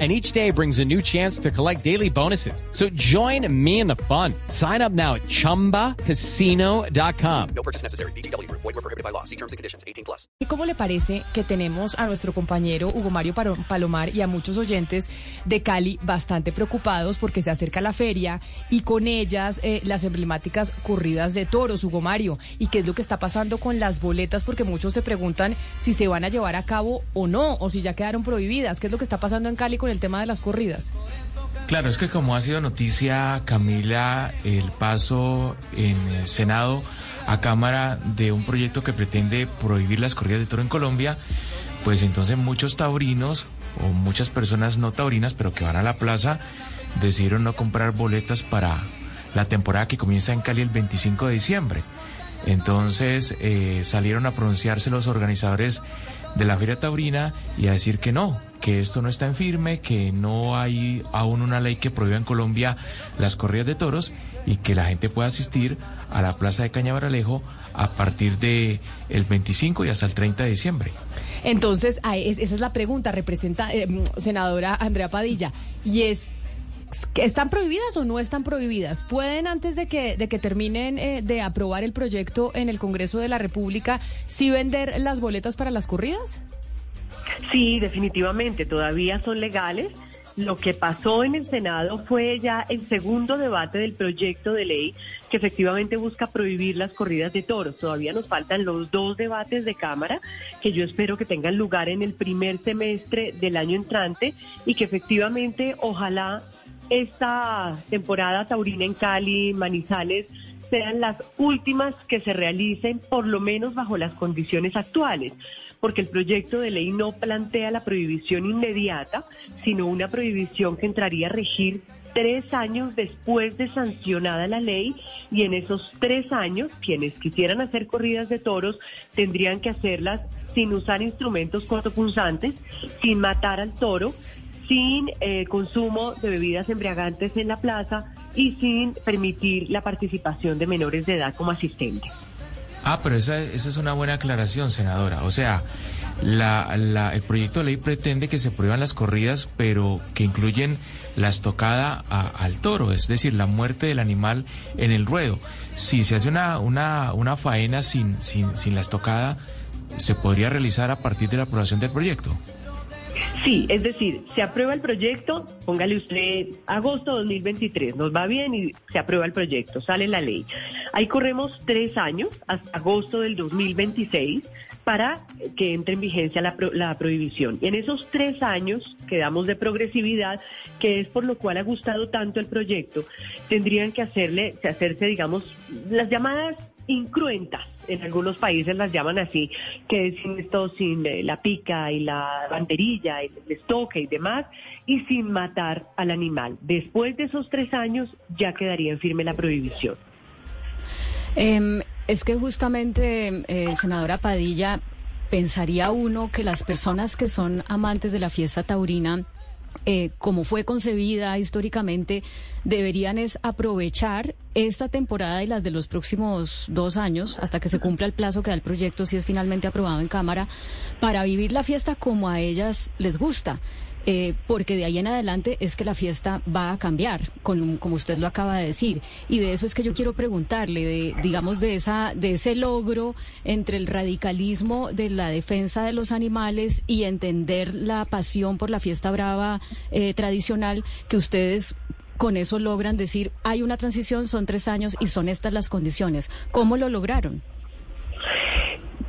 and each day brings a new chance to collect daily bonuses. So join me in the fun. Sign up now at ChumbaCasino.com. No purchase necessary. BGW. Void were prohibited by law. See terms and conditions. 18 plus. ¿Y cómo le parece que tenemos a nuestro compañero Hugo Mario Palomar y a muchos oyentes de Cali bastante preocupados porque se acerca la feria y con ellas eh, las emblemáticas corridas de toros, Hugo Mario? ¿Y qué es lo que está pasando con las boletas? Porque muchos se preguntan si se van a llevar a cabo o no, o si ya quedaron prohibidas. ¿Qué es lo que está pasando en Cali con el tema de las corridas? Claro, es que como ha sido noticia, Camila, el paso en el Senado a Cámara de un proyecto que pretende prohibir las corridas de toro en Colombia, pues entonces muchos taurinos o muchas personas no taurinas, pero que van a la plaza, decidieron no comprar boletas para la temporada que comienza en Cali el 25 de diciembre. Entonces eh, salieron a pronunciarse los organizadores de la Feria Taurina y a decir que no, que esto no está en firme, que no hay aún una ley que prohíba en Colombia las corridas de toros y que la gente pueda asistir a la Plaza de Cañabaralejo a partir de el 25 y hasta el 30 de diciembre. Entonces, a- es- esa es la pregunta, representa, eh, senadora Andrea Padilla, y es, ¿están prohibidas o no están prohibidas? ¿Pueden, antes de que, de que terminen eh, de aprobar el proyecto en el Congreso de la República, sí vender las boletas para las corridas? Sí, definitivamente, todavía son legales. Lo que pasó en el Senado fue ya el segundo debate del proyecto de ley que efectivamente busca prohibir las corridas de toros. Todavía nos faltan los dos debates de Cámara que yo espero que tengan lugar en el primer semestre del año entrante y que efectivamente ojalá esta temporada taurina en Cali, Manizales, sean las últimas que se realicen, por lo menos bajo las condiciones actuales, porque el proyecto de ley no plantea la prohibición inmediata, sino una prohibición que entraría a regir tres años después de sancionada la ley y en esos tres años quienes quisieran hacer corridas de toros tendrían que hacerlas sin usar instrumentos cortopunzantes, sin matar al toro, sin eh, consumo de bebidas embriagantes en la plaza y sin permitir la participación de menores de edad como asistentes. Ah, pero esa, esa es una buena aclaración, senadora. O sea, la, la- el proyecto de ley pretende que se prohíban las corridas, pero que incluyen la estocada a- al toro, es decir, la muerte del animal en el ruedo. Si se hace una, una, una faena sin, sin, sin la estocada, se podría realizar a partir de la aprobación del proyecto. Sí, es decir, se aprueba el proyecto, póngale usted agosto 2023, nos va bien y se aprueba el proyecto, sale la ley. Ahí corremos tres años, hasta agosto del 2026, para que entre en vigencia la, pro- la prohibición. Y en esos tres años que damos de progresividad, que es por lo cual ha gustado tanto el proyecto, tendrían que hacerle, hacerse, digamos, las llamadas incruentas, en algunos países las llaman así, que es sin esto, sin eh, la pica y la banderilla, el estoque y demás, y sin matar al animal. Después de esos tres años ya quedaría en firme la prohibición. Em, es que justamente, eh, senadora Padilla, pensaría uno que las personas que son amantes de la fiesta taurina, eh, como fue concebida históricamente, deberían es aprovechar esta temporada y las de los próximos dos años, hasta que se cumpla el plazo que da el proyecto, si es finalmente aprobado en Cámara, para vivir la fiesta como a ellas les gusta. Eh, porque de ahí en adelante es que la fiesta va a cambiar, con, como usted lo acaba de decir. Y de eso es que yo quiero preguntarle, de, digamos, de, esa, de ese logro entre el radicalismo de la defensa de los animales y entender la pasión por la fiesta brava eh, tradicional, que ustedes con eso logran decir, hay una transición, son tres años y son estas las condiciones. ¿Cómo lo lograron?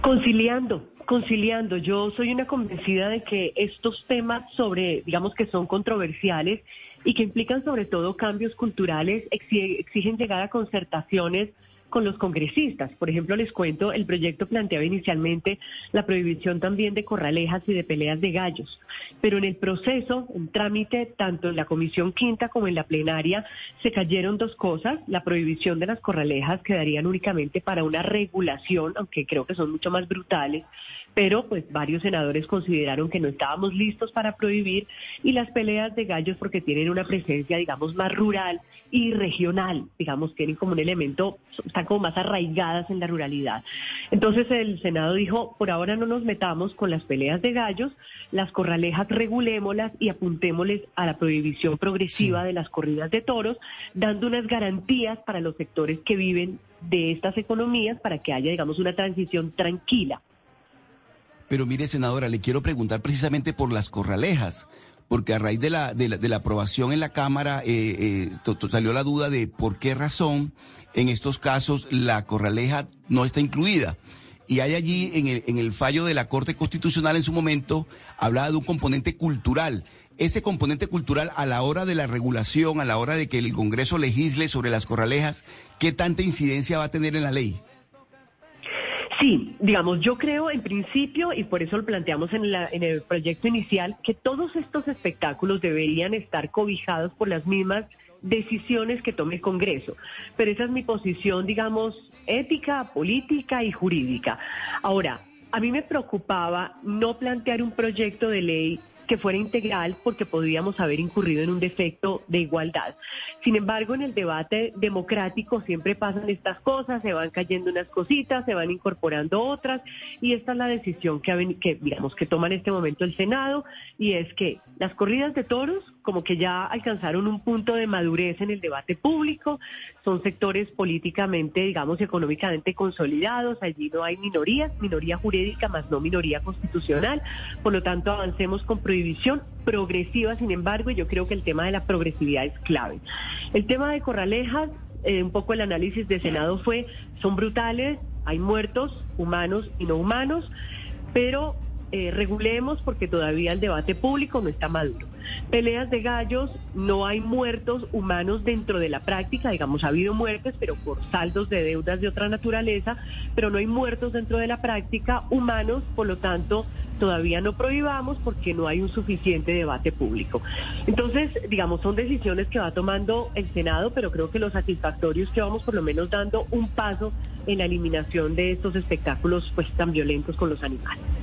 Conciliando, conciliando. Yo soy una convencida de que estos temas sobre, digamos que son controversiales y que implican sobre todo cambios culturales, exi- exigen llegar a concertaciones con los congresistas. Por ejemplo, les cuento, el proyecto planteaba inicialmente la prohibición también de corralejas y de peleas de gallos, pero en el proceso, en trámite, tanto en la Comisión Quinta como en la plenaria, se cayeron dos cosas. La prohibición de las corralejas quedarían únicamente para una regulación, aunque creo que son mucho más brutales, pero pues varios senadores consideraron que no estábamos listos para prohibir y las peleas de gallos porque tienen una presencia, digamos, más rural y regional, digamos, tienen como un elemento, están como más arraigadas en la ruralidad. Entonces el Senado dijo, por ahora no nos metamos con las peleas de gallos, las corralejas regulémoslas y apuntémosles a la prohibición progresiva de las corridas de toros, dando unas garantías para los sectores que viven de estas economías para que haya, digamos, una transición tranquila. Pero mire, senadora, le quiero preguntar precisamente por las corralejas, porque a raíz de la, de la, de la aprobación en la Cámara eh, eh, salió la duda de por qué razón en estos casos la corraleja no está incluida. Y hay allí en el, en el fallo de la Corte Constitucional en su momento, hablaba de un componente cultural. Ese componente cultural a la hora de la regulación, a la hora de que el Congreso legisle sobre las corralejas, ¿qué tanta incidencia va a tener en la ley? Sí, digamos, yo creo en principio, y por eso lo planteamos en, la, en el proyecto inicial, que todos estos espectáculos deberían estar cobijados por las mismas decisiones que tome el Congreso. Pero esa es mi posición, digamos, ética, política y jurídica. Ahora, a mí me preocupaba no plantear un proyecto de ley que fuera integral porque podríamos haber incurrido en un defecto de igualdad. Sin embargo, en el debate democrático siempre pasan estas cosas, se van cayendo unas cositas, se van incorporando otras y esta es la decisión que, digamos que toma en este momento el Senado y es que las corridas de toros como que ya alcanzaron un punto de madurez en el debate público, son sectores políticamente, digamos, económicamente consolidados, allí no hay minorías, minoría jurídica más no minoría constitucional, por lo tanto avancemos con prohibición progresiva, sin embargo, yo creo que el tema de la progresividad es clave. El tema de Corralejas, eh, un poco el análisis de Senado fue, son brutales, hay muertos humanos y no humanos, pero eh, regulemos porque todavía el debate público no está maduro. Peleas de gallos, no hay muertos humanos dentro de la práctica, digamos, ha habido muertes, pero por saldos de deudas de otra naturaleza, pero no hay muertos dentro de la práctica humanos, por lo tanto, todavía no prohibamos porque no hay un suficiente debate público. Entonces, digamos, son decisiones que va tomando el Senado, pero creo que lo satisfactorio es que vamos por lo menos dando un paso en la eliminación de estos espectáculos pues tan violentos con los animales.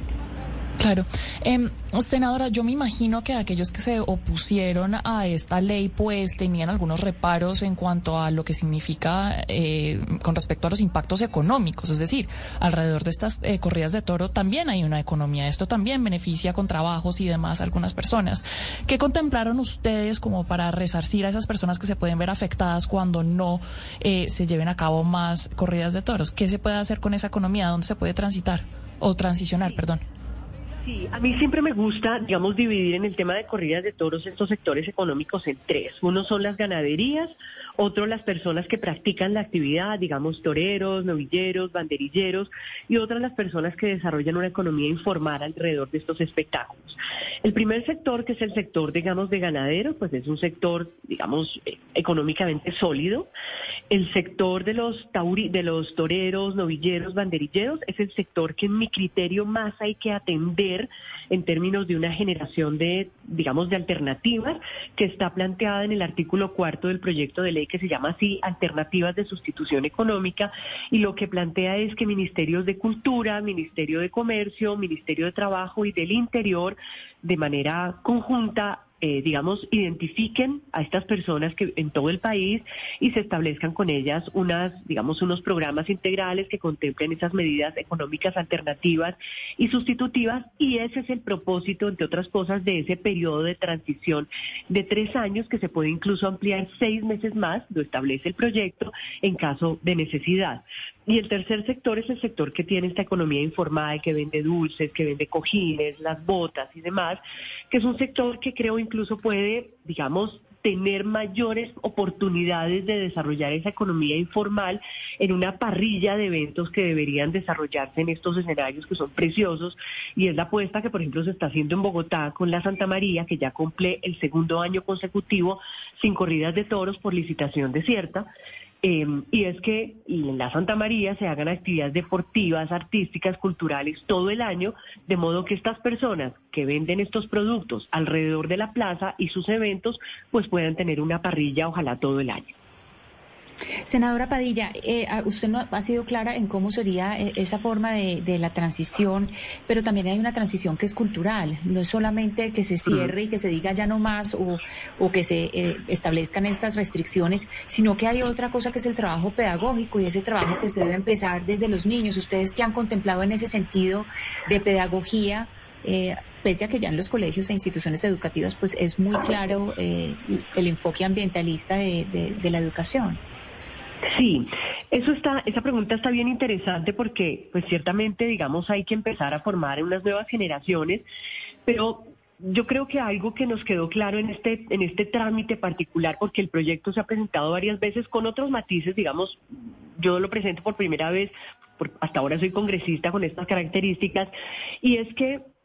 Claro. Eh, senadora, yo me imagino que aquellos que se opusieron a esta ley, pues tenían algunos reparos en cuanto a lo que significa eh, con respecto a los impactos económicos. Es decir, alrededor de estas eh, corridas de toro también hay una economía. Esto también beneficia con trabajos y demás a algunas personas. ¿Qué contemplaron ustedes como para resarcir a esas personas que se pueden ver afectadas cuando no eh, se lleven a cabo más corridas de toros? ¿Qué se puede hacer con esa economía? ¿Dónde se puede transitar o transicionar, perdón? Sí, a mí siempre me gusta, digamos, dividir en el tema de corridas de toros estos sectores económicos en tres. Uno son las ganaderías, otro las personas que practican la actividad, digamos, toreros, novilleros, banderilleros, y otras las personas que desarrollan una economía informal alrededor de estos espectáculos. El primer sector, que es el sector, digamos, de ganaderos, pues es un sector, digamos, eh, económicamente sólido. El sector de los, tauri, de los toreros, novilleros, banderilleros, es el sector que en mi criterio más hay que atender en términos de una generación de, digamos, de alternativas que está planteada en el artículo cuarto del proyecto de ley que se llama así Alternativas de Sustitución Económica y lo que plantea es que ministerios de Cultura, Ministerio de Comercio, Ministerio de Trabajo y del Interior de manera conjunta eh, digamos, identifiquen a estas personas que en todo el país y se establezcan con ellas unas, digamos, unos programas integrales que contemplen esas medidas económicas alternativas y sustitutivas y ese es el propósito, entre otras cosas, de ese periodo de transición de tres años que se puede incluso ampliar seis meses más, lo establece el proyecto, en caso de necesidad. Y el tercer sector es el sector que tiene esta economía informal, que vende dulces, que vende cojines, las botas y demás, que es un sector que creo incluso puede, digamos, tener mayores oportunidades de desarrollar esa economía informal en una parrilla de eventos que deberían desarrollarse en estos escenarios que son preciosos. Y es la apuesta que por ejemplo se está haciendo en Bogotá con la Santa María que ya cumple el segundo año consecutivo sin corridas de toros por licitación desierta eh, y es que en la Santa María se hagan actividades deportivas, artísticas, culturales todo el año, de modo que estas personas que venden estos productos alrededor de la plaza y sus eventos, pues puedan tener una parrilla, ojalá todo el año. Senadora Padilla, eh, usted no ha sido clara en cómo sería eh, esa forma de, la transición, pero también hay una transición que es cultural, no es solamente que se cierre y que se diga ya no más o, que se eh, establezcan estas restricciones, sino que hay otra cosa que es el trabajo pedagógico y ese trabajo pues debe empezar desde los niños. Ustedes que han contemplado en ese sentido de pedagogía, pese a que ya en los colegios e instituciones educativas pues es muy claro el enfoque ambientalista de la educación. Sí, eso está, esa pregunta está bien interesante porque, pues ciertamente, digamos, hay que empezar a formar unas nuevas generaciones, pero yo creo que algo que nos quedó claro en este, en este trámite particular, porque el proyecto se ha presentado varias veces con otros matices, digamos, yo lo presento por primera vez, hasta ahora soy congresista con estas características, y es que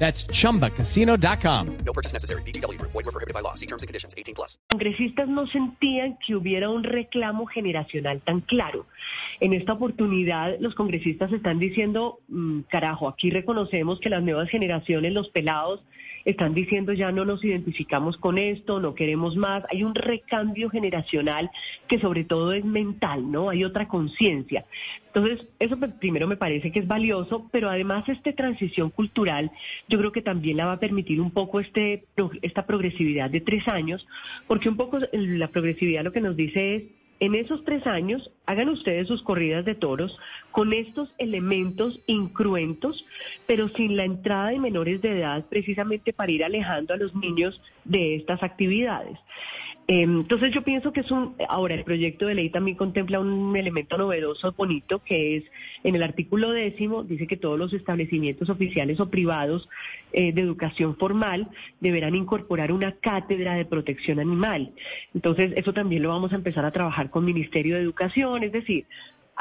That's chumbacasino.com. No purchase necessary. BGW. Void were prohibited by law. See terms and conditions 18 plus. Congresistas no sentían que hubiera un reclamo generacional tan claro. En esta oportunidad, los congresistas están diciendo, mmm, carajo, aquí reconocemos que las nuevas generaciones, los pelados, están diciendo ya no nos identificamos con esto, no queremos más. Hay un recambio generacional que sobre todo es mental, ¿no? Hay otra conciencia. Entonces, eso primero me parece que es valioso, pero además esta transición cultural yo creo que también la va a permitir un poco este, esta progresividad de tres años, porque un poco la progresividad lo que nos dice es en esos tres años, hagan ustedes sus corridas de toros con estos elementos incruentos, pero sin la entrada de menores de edad, precisamente para ir alejando a los niños de estas actividades. Em, entonces yo pienso que es un, ahora el proyecto de ley también contempla un elemento novedoso, bonito, que es en el artículo décimo, dice que todos los establecimientos oficiales o privados eh, de educación formal deberán incorporar una cátedra de protección animal. Entonces eso también lo vamos a empezar a trabajar con Ministerio de Educación, es decir,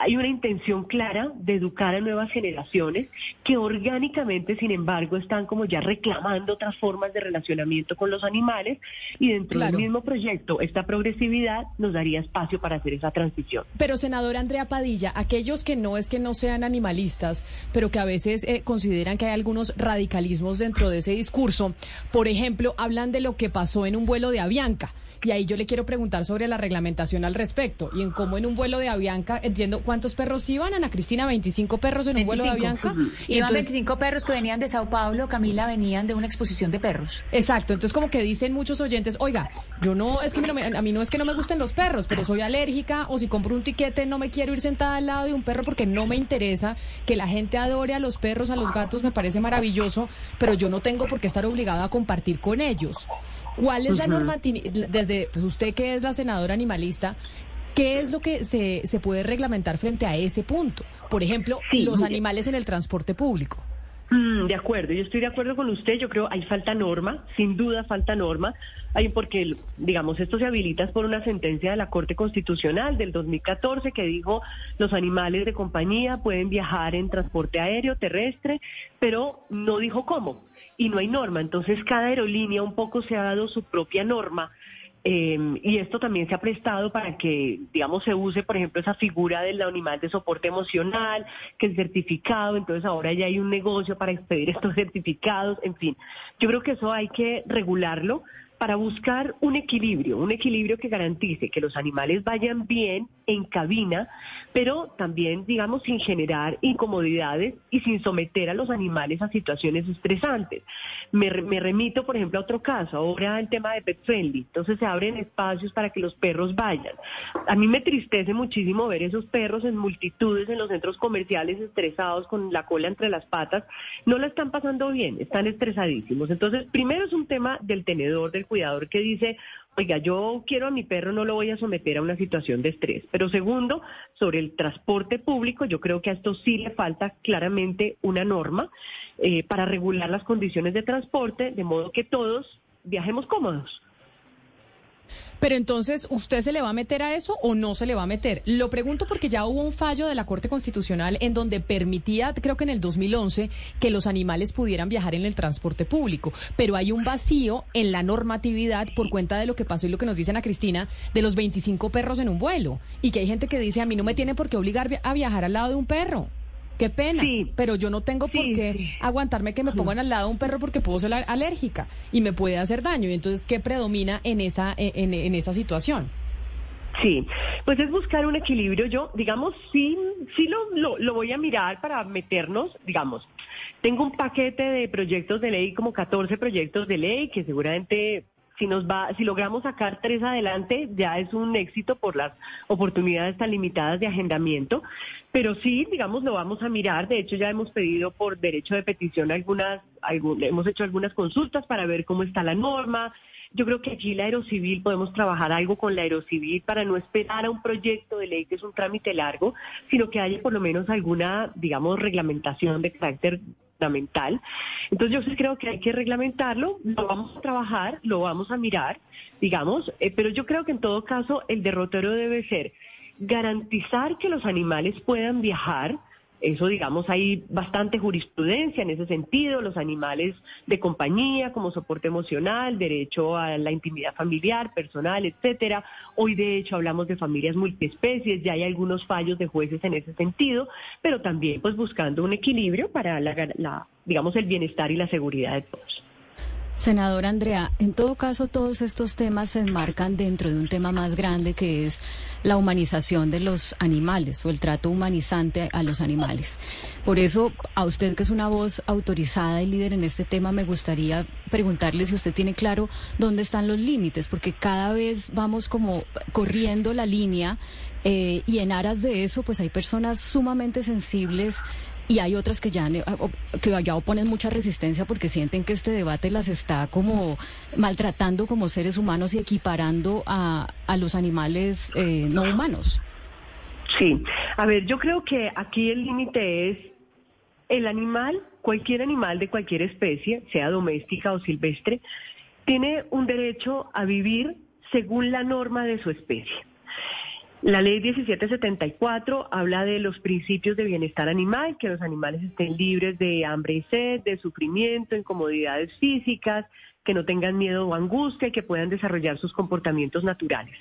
hay una intención clara de educar a nuevas generaciones que orgánicamente, sin embargo, están como ya reclamando otras formas de relacionamiento con los animales y dentro del mismo proyecto, esta progresividad nos daría espacio para hacer esa transición. Pero, senadora Andrea Padilla, aquellos que no es que no sean animalistas, pero que a veces eh, consideran que hay algunos radicalismos dentro de ese discurso, por ejemplo, hablan de lo que pasó en un vuelo de Avianca. Y ahí yo le quiero preguntar sobre la reglamentación al respecto y en cómo en un vuelo de Avianca, entiendo cuántos perros iban, Ana Cristina, 25 perros en un vuelo de Avianca. Iban 25 perros que venían de Sao Paulo, Camila, venían de una exposición de perros. Exacto, entonces como que dicen muchos oyentes, oiga, yo no, es que a mí no es que no me gusten los perros, pero soy alérgica o si compro un tiquete no me quiero ir sentada al lado de un perro porque no me interesa que la gente adore a los perros, a los gatos, me parece maravilloso, pero yo no tengo por qué estar obligada a compartir con ellos. ¿Cuál es la normatividad, desde pues usted que es la senadora animalista, qué es lo que se, se puede reglamentar frente a ese punto? Por ejemplo, los animales en el transporte público. Mm, de acuerdo, yo estoy de acuerdo con usted. Yo creo hay falta norma, sin duda falta norma, hay porque digamos esto se habilita por una sentencia de la Corte Constitucional del 2014 que dijo los animales de compañía pueden viajar en transporte aéreo, terrestre, pero no dijo cómo y no hay norma. Entonces cada aerolínea un poco se ha dado su propia norma. Em, y esto también se ha prestado para que, digamos, se use, por ejemplo, esa figura del animal de soporte emocional, que es certificado, entonces ahora ya hay un negocio para expedir estos certificados, en fin. Yo creo que eso hay que regularlo para buscar un equilibrio, un equilibrio que garantice que los animales vayan bien en cabina, pero también, digamos, sin generar incomodidades y sin someter a los animales a situaciones estresantes. Me, remito, por ejemplo, a otro caso, ahora el tema de pet friendly, entonces se abren espacios para que los perros vayan. A mí me tristece muchísimo ver esos perros en multitudes en los centros comerciales estresados con la cola entre las patas, no la están pasando bien, están estresadísimos. Entonces, primero es un tema del tenedor, del cuidador que dice, oiga, yo quiero a mi perro, no lo voy a someter a una situación de estrés. Pero segundo, sobre el transporte público, yo creo que a esto sí le falta claramente una norma eh, para regular las condiciones de transporte, de modo que todos viajemos cómodos. Pero entonces, ¿usted se le va a meter a eso o no se le va a meter? Lo pregunto porque ya hubo un fallo de la Corte Constitucional en donde permitía, creo que en el 2011, que los animales pudieran viajar en el transporte público. Pero hay un vacío en la normatividad por cuenta de lo que pasó y lo que nos dicen a Cristina de los 25 perros en un vuelo. Y que hay gente que dice, a mí no me tiene por qué obligar a viajar al lado de un perro. Qué pena, pero yo no tengo por qué aguantarme que me pongan al lado de un perro porque puedo ser alérgica y me puede hacer daño. Y entonces, ¿qué predomina en esa, en, en esa situación? Sí, pues es buscar un equilibrio. Yo, digamos, sí, sí lo, lo, lo, voy a mirar para meternos, digamos. Tengo un paquete de proyectos de ley, como 14 proyectos de ley, que seguramente si nos va, si logramos sacar tres adelante, ya es un éxito por las oportunidades tan limitadas de agendamiento. Pero sí, digamos, lo vamos a mirar. De hecho, ya hemos pedido por derecho de petición algunas, hemos hecho algunas consultas para ver cómo está la norma. Yo creo que aquí la Aerocivil podemos trabajar algo con la Aerocivil para no esperar a un proyecto de ley que es un trámite largo, sino que haya por lo menos alguna, digamos, reglamentación de carácter fundamental. Entonces yo sí creo que hay que reglamentarlo, lo vamos a trabajar, lo vamos a mirar, digamos, eh, pero yo creo que en todo caso el derrotero debe ser garantizar que los animales puedan viajar, eso, digamos, hay bastante jurisprudencia en ese sentido, los animales de compañía como soporte emocional, derecho a la intimidad familiar, personal, etcétera. Hoy, de hecho, hablamos de familias multiespecies, ya hay algunos fallos de jueces en ese sentido, pero también, pues, buscando un equilibrio para la digamos, el bienestar y la seguridad de todos. Senador Andrea, en todo caso todos estos temas se enmarcan dentro de un tema más grande que es la humanización de los animales o el trato humanizante a los animales. Por eso, a usted que es una voz autorizada y líder en este tema, me gustaría preguntarle si usted tiene claro dónde están los límites, porque cada vez vamos como corriendo la línea eh, y en aras de eso, pues hay personas sumamente sensibles y hay otras que ya, que ya oponen mucha resistencia porque sienten que este debate las está como maltratando como seres humanos y equiparando a, a los animales eh, no humanos. Sí, a ver, yo creo que aquí el límite es el animal, cualquier animal de cualquier especie, sea doméstica o silvestre, tiene un derecho a vivir según la norma de su especie. La ley 1774 habla de los principios de bienestar animal, que los animales estén libres de hambre y sed, de sufrimiento, incomodidades físicas, que no tengan miedo o angustia y que puedan desarrollar sus comportamientos naturales.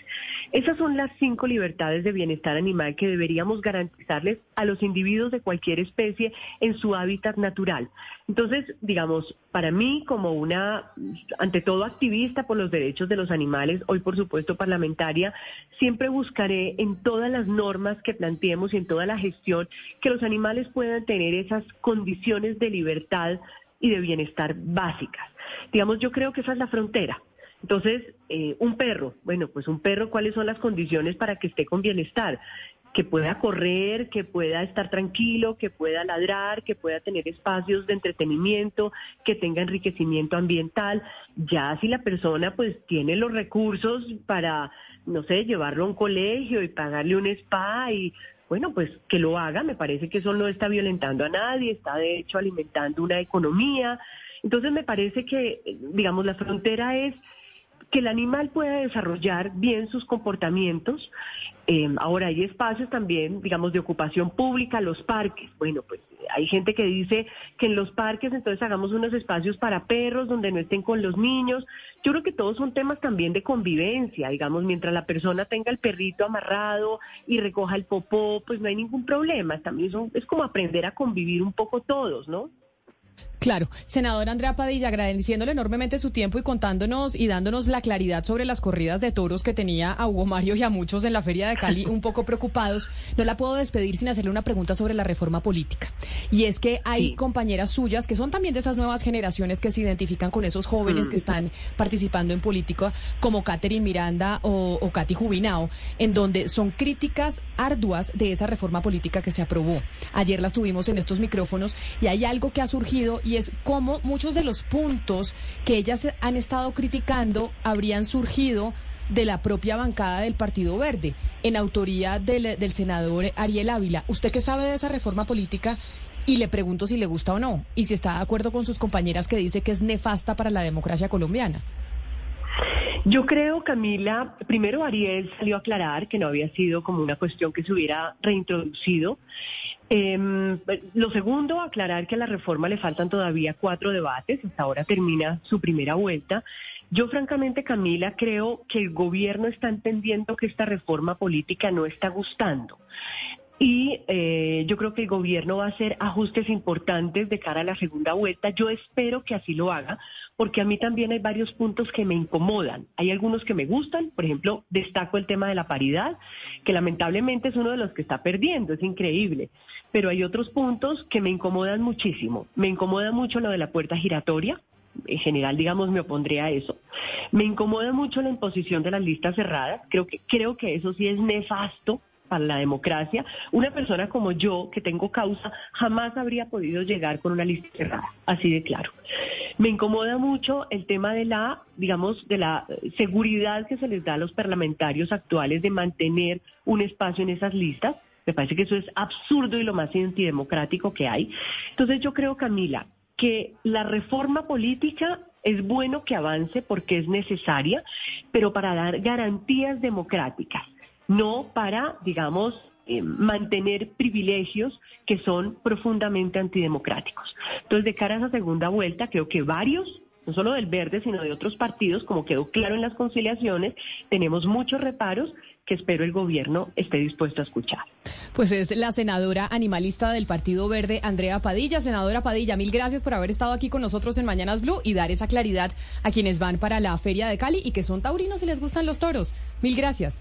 Esas son las cinco libertades de bienestar animal que deberíamos garantizarles a los individuos de cualquier especie en su hábitat natural. Entonces, digamos, para mí como una, ante todo activista por los derechos de los animales, hoy por supuesto parlamentaria, siempre buscaré en todas las normas que planteemos y en toda la gestión que los animales puedan tener esas condiciones de libertad y de bienestar básicas. Digamos, yo creo que esa es la frontera. Entonces, eh, un perro, bueno, pues un perro, ¿cuáles son las condiciones para que esté con bienestar? Que pueda correr, que pueda estar tranquilo, que pueda ladrar, que pueda tener espacios de entretenimiento, que tenga enriquecimiento ambiental. Ya si la persona pues tiene los recursos para, no sé, llevarlo a un colegio y pagarle un spa y bueno, pues que lo haga, me parece que eso no está violentando a nadie, está de hecho alimentando una economía. Entonces me parece que, digamos, la frontera es que el animal pueda desarrollar bien sus comportamientos. Eh, ahora hay espacios también, digamos, de ocupación pública, los parques. Bueno, pues hay gente que dice que en los parques entonces hagamos unos espacios para perros donde no estén con los niños. Yo creo que todos son temas también de convivencia, digamos, mientras la persona tenga el perrito amarrado y recoja el popó, pues no hay ningún problema. También es como aprender a convivir un poco todos, ¿no? Claro, senador Andrea Padilla, agradeciéndole enormemente su tiempo y contándonos y dándonos la claridad sobre las corridas de toros que tenía a Hugo Mario y a muchos en la Feria de Cali un poco preocupados, no la puedo despedir sin hacerle una pregunta sobre la reforma política. Y es que hay compañeras suyas que son también de esas nuevas generaciones que se identifican con esos jóvenes que mm. están participando en política, como Catherine Miranda o, o Katy Jubinao, en donde son críticas arduas de esa reforma política que se aprobó. Ayer las tuvimos en estos micrófonos y hay algo que ha surgido y es cómo muchos de los puntos que ellas han estado criticando habrían surgido de la propia bancada del Partido Verde, en autoría del, del senador Ariel Ávila. ¿Usted qué sabe de esa reforma política? Y le pregunto si le gusta o no, y si está de acuerdo con sus compañeras que dice que es nefasta para la democracia colombiana. Yo creo, Camila, primero Ariel salió a aclarar que no había sido como una cuestión que se hubiera reintroducido. Em, lo segundo, aclarar que a la reforma le faltan todavía cuatro debates, hasta ahora termina su primera vuelta. Yo francamente, Camila, creo que el gobierno está entendiendo que esta reforma política no está gustando. Y eh, yo creo que el gobierno va a hacer ajustes importantes de cara a la segunda vuelta. Yo espero que así lo haga, porque a mí también hay varios puntos que me incomodan. Hay algunos que me gustan, por ejemplo, destaco el tema de la paridad, que lamentablemente es uno de los que está perdiendo, es increíble. Pero hay otros puntos que me incomodan muchísimo. Me incomoda mucho lo de la puerta giratoria, en general, digamos, me opondría a eso. Me incomoda mucho la imposición de las listas cerradas. Creo que, creo que eso sí es nefasto para la democracia. Una persona como yo, que tengo causa, jamás habría podido llegar con una lista cerrada, así de claro. Me incomoda mucho el tema de la, digamos, de la seguridad que se les da a los parlamentarios actuales de mantener un espacio en esas listas. Me parece que eso es absurdo y lo más antidemocrático que hay. Entonces yo creo, Camila, que la reforma política es bueno que avance porque es necesaria, pero para dar garantías democráticas no para, digamos, eh, mantener privilegios que son profundamente antidemocráticos. Entonces, de cara a esa segunda vuelta, creo que varios no solo del Verde, sino de otros partidos, como quedó claro en las conciliaciones, tenemos muchos reparos que espero el gobierno esté dispuesto a escuchar. Pues es la senadora animalista del Partido Verde, Andrea Padilla. Senadora Padilla, mil gracias por haber estado aquí con nosotros en Mañanas Blue y dar esa claridad a quienes van para la Feria de Cali y que son taurinos y les gustan los toros. Mil gracias.